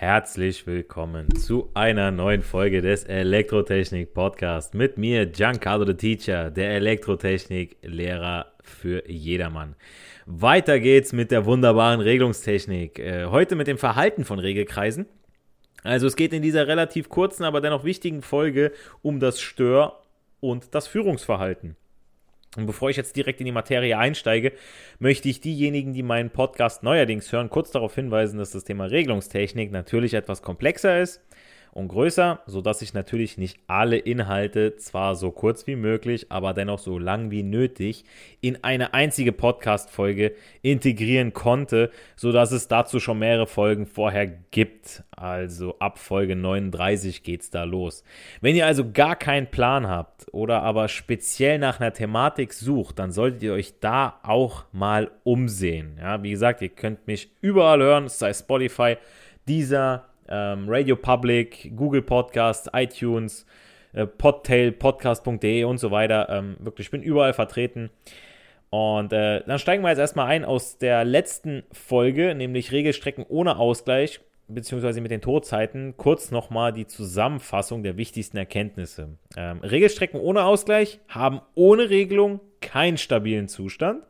Herzlich willkommen zu einer neuen Folge des Elektrotechnik Podcast mit mir, Giancarlo the Teacher, der Elektrotechnik-Lehrer für jedermann. Weiter geht's mit der wunderbaren Regelungstechnik. Äh, heute mit dem Verhalten von Regelkreisen. Also es geht in dieser relativ kurzen, aber dennoch wichtigen Folge um das Stör- und das Führungsverhalten. Und bevor ich jetzt direkt in die Materie einsteige, möchte ich diejenigen, die meinen Podcast neuerdings hören, kurz darauf hinweisen, dass das Thema Regelungstechnik natürlich etwas komplexer ist und größer, sodass ich natürlich nicht alle Inhalte zwar so kurz wie möglich, aber dennoch so lang wie nötig in eine einzige Podcast-Folge integrieren konnte, sodass es dazu schon mehrere Folgen vorher gibt. Also ab Folge 39 geht's da los. Wenn ihr also gar keinen Plan habt oder aber speziell nach einer Thematik sucht, dann solltet ihr euch da auch mal umsehen. Ja, wie gesagt, ihr könnt mich überall hören, sei Spotify, dieser ähm, Radio Public, Google Podcast, iTunes, äh, Podtail, podcast.de und so weiter. Ähm, wirklich, ich bin überall vertreten. Und äh, dann steigen wir jetzt erstmal ein aus der letzten Folge, nämlich Regelstrecken ohne Ausgleich, beziehungsweise mit den Todzeiten. Kurz nochmal die Zusammenfassung der wichtigsten Erkenntnisse. Ähm, Regelstrecken ohne Ausgleich haben ohne Regelung keinen stabilen Zustand.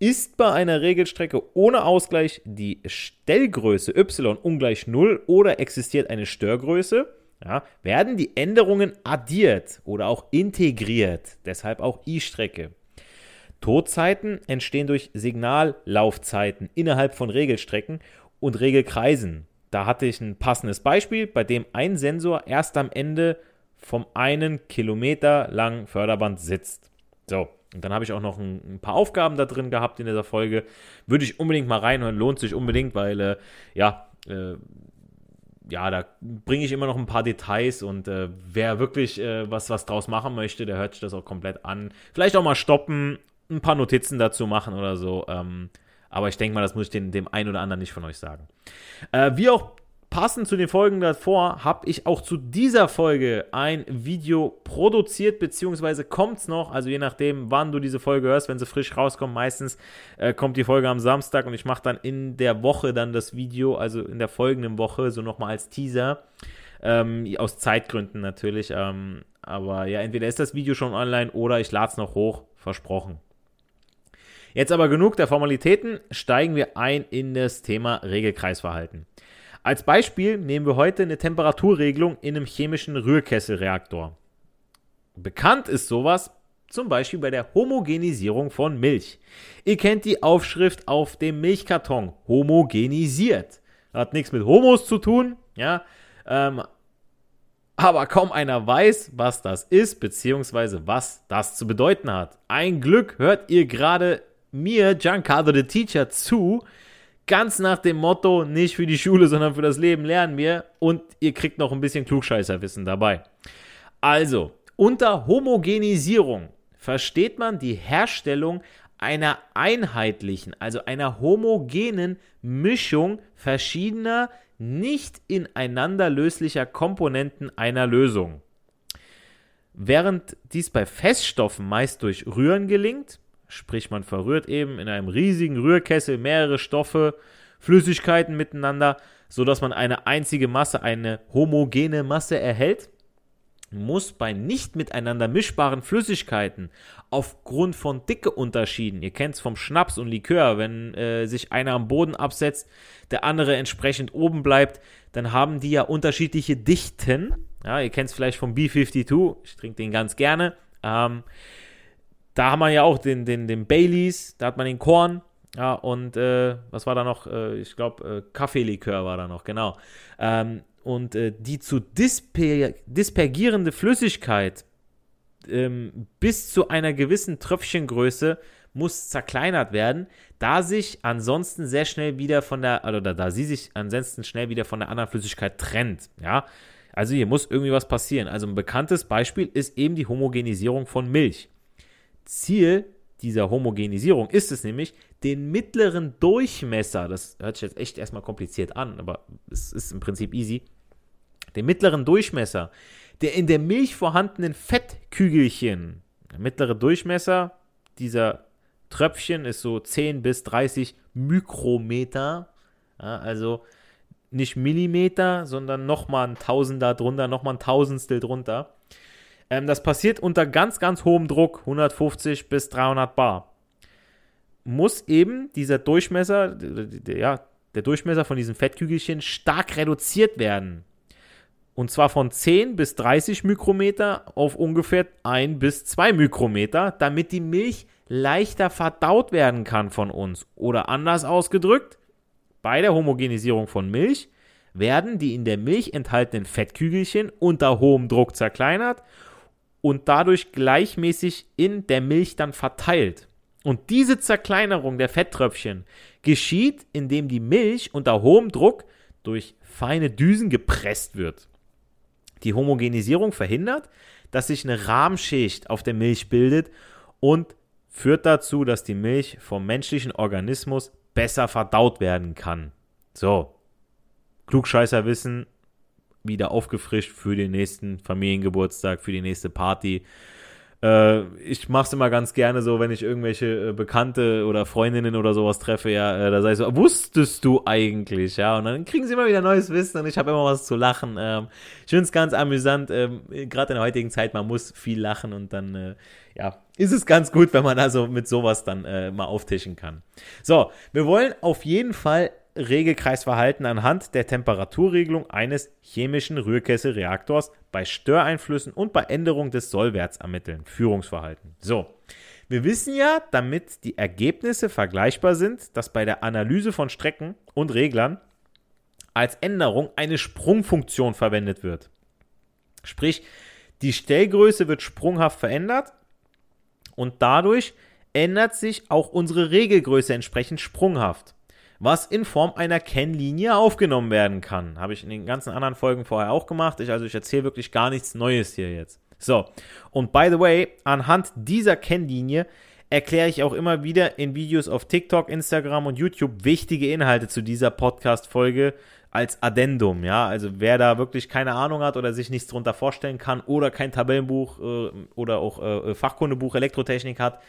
Ist bei einer Regelstrecke ohne Ausgleich die Stellgröße y ungleich 0 oder existiert eine Störgröße, ja, werden die Änderungen addiert oder auch integriert, deshalb auch I-Strecke. Todzeiten entstehen durch Signallaufzeiten innerhalb von Regelstrecken und Regelkreisen. Da hatte ich ein passendes Beispiel, bei dem ein Sensor erst am Ende vom einen Kilometer langen Förderband sitzt. So, und dann habe ich auch noch ein, ein, paar Aufgaben da drin gehabt in dieser Folge. Würde ich unbedingt mal reinhören, lohnt sich unbedingt, weil, äh, ja, äh, ja, da bringe ich immer noch ein paar Details und äh, wer wirklich äh, was, was draus machen möchte, der hört sich das auch komplett an. Vielleicht auch mal stoppen, ein paar Notizen dazu machen oder so. Ähm, aber ich denke mal, das muss ich den, dem einen oder anderen nicht von euch sagen. Äh, wie auch Passend zu den Folgen davor habe ich auch zu dieser Folge ein Video produziert, beziehungsweise kommt es noch, also je nachdem, wann du diese Folge hörst, wenn sie frisch rauskommt, meistens äh, kommt die Folge am Samstag und ich mache dann in der Woche dann das Video, also in der folgenden Woche, so nochmal als Teaser, ähm, aus Zeitgründen natürlich, ähm, aber ja, entweder ist das Video schon online oder ich lade es noch hoch, versprochen. Jetzt aber genug der Formalitäten, steigen wir ein in das Thema Regelkreisverhalten. Als Beispiel nehmen wir heute eine Temperaturregelung in einem chemischen Rührkesselreaktor. Bekannt ist sowas zum Beispiel bei der Homogenisierung von Milch. Ihr kennt die Aufschrift auf dem Milchkarton, homogenisiert. Hat nichts mit Homos zu tun, ja. Ähm, aber kaum einer weiß, was das ist, beziehungsweise was das zu bedeuten hat. Ein Glück hört ihr gerade mir, Giancarlo the Teacher, zu, Ganz nach dem Motto, nicht für die Schule, sondern für das Leben lernen wir. Und ihr kriegt noch ein bisschen Klugscheißerwissen dabei. Also, unter Homogenisierung versteht man die Herstellung einer einheitlichen, also einer homogenen Mischung verschiedener, nicht ineinander löslicher Komponenten einer Lösung. Während dies bei Feststoffen meist durch Rühren gelingt, sprich man verrührt eben in einem riesigen Rührkessel mehrere Stoffe, Flüssigkeiten miteinander, sodass man eine einzige Masse, eine homogene Masse erhält, muss bei nicht miteinander mischbaren Flüssigkeiten aufgrund von Dickeunterschieden, ihr kennt es vom Schnaps und Likör, wenn äh, sich einer am Boden absetzt, der andere entsprechend oben bleibt, dann haben die ja unterschiedliche Dichten. Ja, ihr kennt es vielleicht vom B52, ich trinke den ganz gerne. Ähm, da haben wir ja auch den, den, den Baileys, da hat man den Korn, ja, und äh, was war da noch? Äh, ich glaube, äh, Kaffeelikör war da noch, genau. Ähm, und äh, die zu disper dispergierende Flüssigkeit ähm, bis zu einer gewissen Tröpfchengröße muss zerkleinert werden, da sich ansonsten sehr schnell wieder von der, oder da sie sich ansonsten schnell wieder von der anderen Flüssigkeit trennt, ja. Also hier muss irgendwie was passieren. Also ein bekanntes Beispiel ist eben die Homogenisierung von Milch. Ziel dieser Homogenisierung ist es nämlich, den mittleren Durchmesser, das hört sich jetzt echt erstmal kompliziert an, aber es ist im Prinzip easy, den mittleren Durchmesser der in der Milch vorhandenen Fettkügelchen, der mittlere Durchmesser dieser Tröpfchen ist so 10 bis 30 Mikrometer, also nicht Millimeter, sondern nochmal ein Tausender drunter, nochmal ein Tausendstel drunter. Ähm, das passiert unter ganz, ganz hohem Druck, 150 bis 300 Bar. Muss eben dieser Durchmesser, ja, der Durchmesser von diesem Fettkügelchen stark reduziert werden. Und zwar von 10 bis 30 Mikrometer auf ungefähr 1 bis 2 Mikrometer, damit die Milch leichter verdaut werden kann von uns. Oder anders ausgedrückt, bei der Homogenisierung von Milch werden die in der Milch enthaltenen Fettkügelchen unter hohem Druck zerkleinert und dadurch gleichmäßig in der Milch dann verteilt. Und diese Zerkleinerung der Fetttröpfchen geschieht, indem die Milch unter hohem Druck durch feine Düsen gepresst wird. Die Homogenisierung verhindert, dass sich eine Rahmschicht auf der Milch bildet und führt dazu, dass die Milch vom menschlichen Organismus besser verdaut werden kann. So, Klugscheißer wissen, wieder aufgefrischt für den nächsten Familiengeburtstag, für die nächste Party. Äh, ich mache es immer ganz gerne so, wenn ich irgendwelche äh, Bekannte oder Freundinnen oder sowas treffe, ja, äh, da sage ich so, wusstest du eigentlich, ja, und dann kriegen sie immer wieder neues Wissen und ich habe immer was zu lachen. Ähm, ich finde es ganz amüsant, ähm, gerade in der heutigen Zeit, man muss viel lachen und dann, ja, ist es ganz gut, wenn man also mit sowas dann mal auftischen kann. So, wir wollen auf jeden Fall Regelkreisverhalten anhand der Temperaturregelung eines chemischen Rührkesselreaktors bei Störeinflüssen und bei Änderung des Sollwerts ermitteln. Führungsverhalten. So. Wir wissen ja, damit die Ergebnisse vergleichbar sind, dass bei der Analyse von Strecken und Reglern als Änderung eine Sprungfunktion verwendet wird. Sprich, die Stellgröße wird sprunghaft verändert und dadurch ändert sich auch unsere Regelgröße entsprechend sprunghaft was in Form einer Kennlinie aufgenommen werden kann. Habe ich in den ganzen anderen Folgen vorher auch gemacht. Ich, also ich erzähle wirklich gar nichts Neues hier jetzt. So, und by the way, anhand dieser Kennlinie erkläre ich auch immer wieder in Videos auf TikTok, Instagram und YouTube wichtige Inhalte zu dieser Podcast-Folge als Addendum, ja, also wer da wirklich keine Ahnung hat oder sich nichts drunter vorstellen kann oder kein Tabellenbuch äh, oder auch äh, Fachkundebuch Elektrotechnik hat,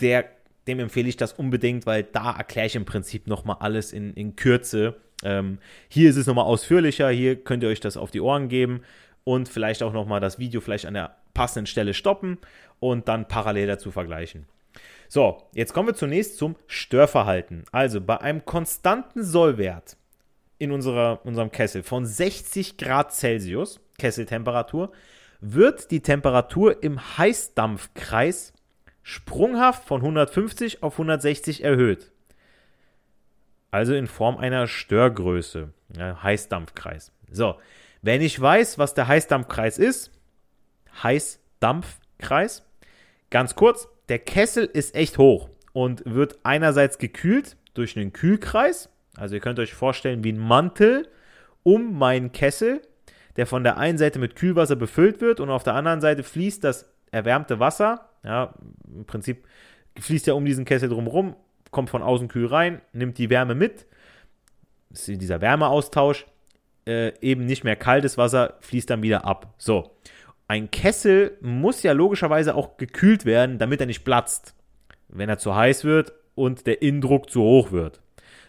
der dem empfehle ich das unbedingt, weil da erkläre ich im Prinzip nochmal alles in, in Kürze. Ähm, hier ist es nochmal ausführlicher, hier könnt ihr euch das auf die Ohren geben und vielleicht auch nochmal das Video vielleicht an der passenden Stelle stoppen und dann parallel dazu vergleichen. So, jetzt kommen wir zunächst zum Störverhalten. Also bei einem konstanten Sollwert in unserer, unserem Kessel von 60 Grad Celsius, Kesseltemperatur, wird die Temperatur im Heißdampfkreis sprunghaft von 150 auf 160 erhöht. Also in Form einer Störgröße, ja, Heißdampfkreis. So, wenn ich weiß, was der Heißdampfkreis ist, Heißdampfkreis, ganz kurz, der Kessel ist echt hoch und wird einerseits gekühlt durch einen Kühlkreis, also ihr könnt euch vorstellen wie ein Mantel um meinen Kessel, der von der einen Seite mit Kühlwasser befüllt wird und auf der anderen Seite fließt das erwärmte Wasser ja, im Prinzip fließt ja um diesen Kessel drumherum, kommt von außen kühl rein, nimmt die Wärme mit. Das ist dieser Wärmeaustausch. Äh, eben nicht mehr kaltes Wasser fließt dann wieder ab. So. ein Kessel muss ja logischerweise auch gekühlt werden, damit er nicht platzt, wenn er zu heiß wird und der Innendruck zu hoch wird.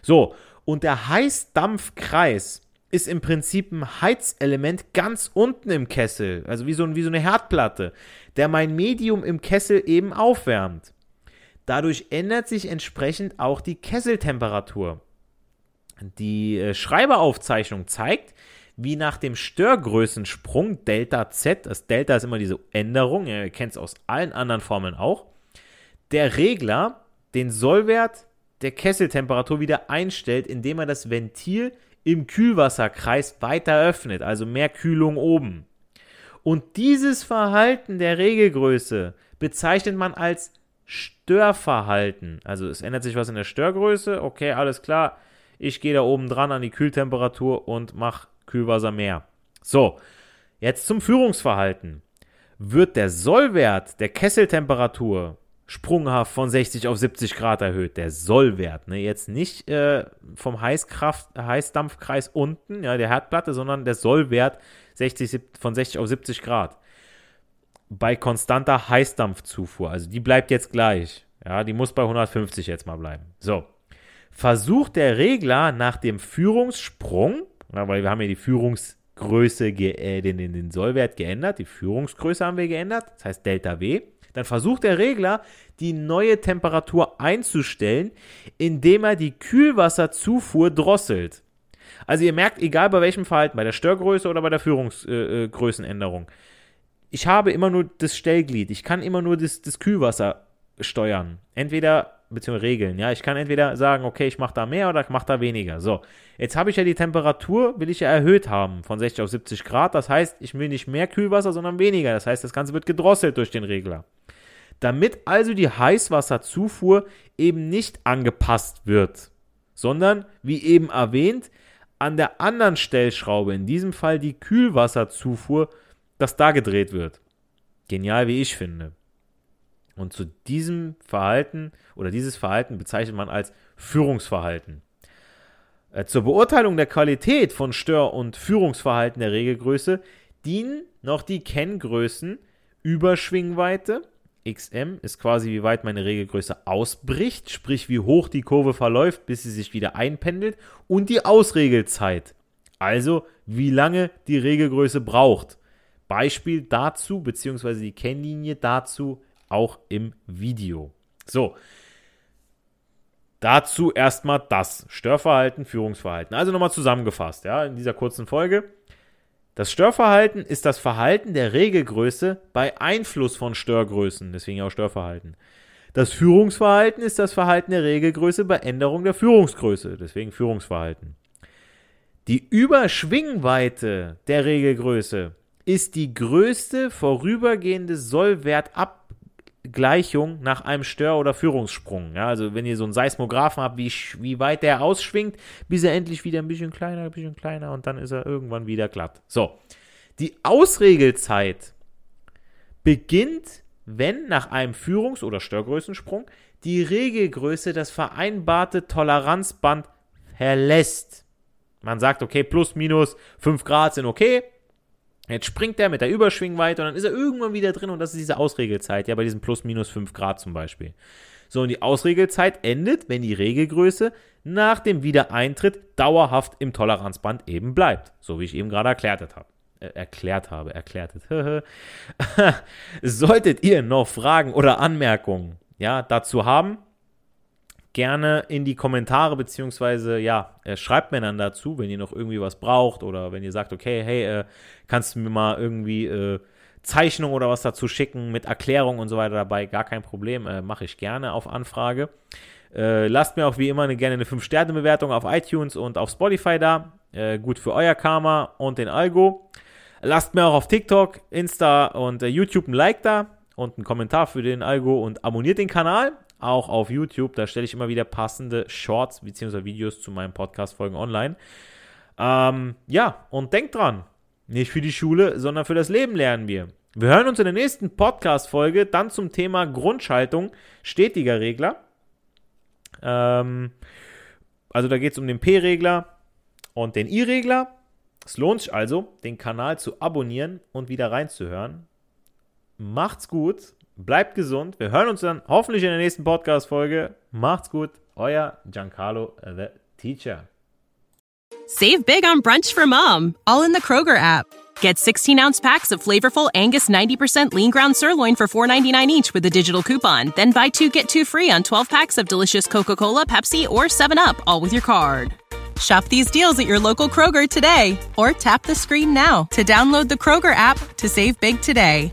So, und der Heißdampfkreis ist im Prinzip ein Heizelement ganz unten im Kessel, also wie so, wie so eine Herdplatte, der mein Medium im Kessel eben aufwärmt. Dadurch ändert sich entsprechend auch die Kesseltemperatur. Die äh, Schreiberaufzeichnung zeigt, wie nach dem Störgrößensprung Delta Z, das Delta ist immer diese Änderung, ihr kennt es aus allen anderen Formeln auch, der Regler den Sollwert der Kesseltemperatur wieder einstellt, indem er das Ventil im Kühlwasserkreis weiter öffnet, also mehr Kühlung oben. Und dieses Verhalten der Regelgröße bezeichnet man als Störverhalten. Also es ändert sich was in der Störgröße, okay, alles klar, ich gehe da oben dran an die Kühltemperatur und mache Kühlwasser mehr. So, jetzt zum Führungsverhalten. Wird der Sollwert der Kesseltemperatur sprunghaft von 60 auf 70 Grad erhöht, der Sollwert, ne? jetzt nicht äh, vom Heißkraft, Heißdampfkreis unten, ja, der Herdplatte, sondern der Sollwert 60, von 60 auf 70 Grad. Bei konstanter Heißdampfzufuhr, also die bleibt jetzt gleich, ja, die muss bei 150 jetzt mal bleiben. So, versucht der Regler nach dem Führungssprung, ja, weil wir haben ja die Führungsgröße, äh, den, den, den Sollwert geändert, die Führungsgröße haben wir geändert, das heißt Delta W, dann versucht der Regler, die neue Temperatur einzustellen, indem er die Kühlwasserzufuhr drosselt. Also ihr merkt, egal bei welchem Verhalten, bei der Störgröße oder bei der Führungsgrößenänderung, äh, äh ich habe immer nur das Stellglied. Ich kann immer nur das, das Kühlwasser steuern. Entweder beziehungsweise regeln. Ja, ich kann entweder sagen, okay, ich mache da mehr oder ich mache da weniger. So, jetzt habe ich ja die Temperatur, will ich ja erhöht haben von 60 auf 70 Grad. Das heißt, ich will nicht mehr Kühlwasser, sondern weniger. Das heißt, das Ganze wird gedrosselt durch den Regler. Damit also die Heißwasserzufuhr eben nicht angepasst wird, sondern, wie eben erwähnt, an der anderen Stellschraube, in diesem Fall die Kühlwasserzufuhr, dass da gedreht wird. Genial, wie ich finde. Und zu diesem Verhalten oder dieses Verhalten bezeichnet man als Führungsverhalten. Äh, zur Beurteilung der Qualität von Stör- und Führungsverhalten der Regelgröße dienen noch die Kenngrößen Überschwingweite, XM ist quasi wie weit meine Regelgröße ausbricht, sprich wie hoch die Kurve verläuft, bis sie sich wieder einpendelt, und die Ausregelzeit, also wie lange die Regelgröße braucht. Beispiel dazu, beziehungsweise die Kennlinie dazu auch im Video. So. Dazu erstmal das Störverhalten, Führungsverhalten. Also nochmal zusammengefasst, ja, in dieser kurzen Folge. Das Störverhalten ist das Verhalten der Regelgröße bei Einfluss von Störgrößen, deswegen auch Störverhalten. Das Führungsverhalten ist das Verhalten der Regelgröße bei Änderung der Führungsgröße, deswegen Führungsverhalten. Die Überschwingweite der Regelgröße ist die größte vorübergehende Sollwertab Gleichung nach einem Stör- oder Führungssprung. Ja, also wenn ihr so einen Seismographen habt, wie, wie weit der ausschwingt, bis er endlich wieder ein bisschen kleiner, ein bisschen kleiner und dann ist er irgendwann wieder glatt. So, die Ausregelzeit beginnt, wenn nach einem Führungs- oder Störgrößensprung die Regelgröße das vereinbarte Toleranzband verlässt. Man sagt, okay, plus minus 5 Grad sind okay, Jetzt springt er mit der Überschwingweite und dann ist er irgendwann wieder drin und das ist diese Ausregelzeit, ja, bei diesen plus minus 5 Grad zum Beispiel. So, und die Ausregelzeit endet, wenn die Regelgröße nach dem Wiedereintritt dauerhaft im Toleranzband eben bleibt. So wie ich eben gerade erklärt habe. Äh, erklärt habe, erklärt. Solltet ihr noch Fragen oder Anmerkungen ja, dazu haben, gerne in die Kommentare, beziehungsweise ja, äh, schreibt mir dann dazu, wenn ihr noch irgendwie was braucht oder wenn ihr sagt, okay, hey, äh, kannst du mir mal irgendwie äh, Zeichnung oder was dazu schicken mit Erklärung und so weiter dabei, gar kein Problem, äh, mache ich gerne auf Anfrage. Äh, lasst mir auch wie immer eine, gerne eine 5-Sterne-Bewertung auf iTunes und auf Spotify da. Äh, gut für euer Karma und den Algo. Lasst mir auch auf TikTok, Insta und YouTube ein Like da und einen Kommentar für den Algo und abonniert den Kanal auch auf YouTube. Da stelle ich immer wieder passende Shorts bzw. Videos zu meinen Podcast-Folgen online. Ähm, ja, und denkt dran, nicht für die Schule, sondern für das Leben lernen wir. Wir hören uns in der nächsten Podcast-Folge dann zum Thema Grundschaltung stetiger Regler. Ähm, also da geht es um den P-Regler und den I-Regler. Es lohnt sich also, den Kanal zu abonnieren und wieder reinzuhören. Macht's gut, bleibt gesund. Wir hören uns dann hoffentlich in der nächsten Podcast-Folge. Macht's gut, euer Giancarlo äh, the Teacher. Save big on brunch for mom, all in the Kroger app. Get 16 ounce packs of flavorful Angus 90% lean ground sirloin for $4.99 each with a digital coupon. Then buy two get two free on 12 packs of delicious Coca Cola, Pepsi, or 7UP, all with your card. Shop these deals at your local Kroger today or tap the screen now to download the Kroger app to save big today.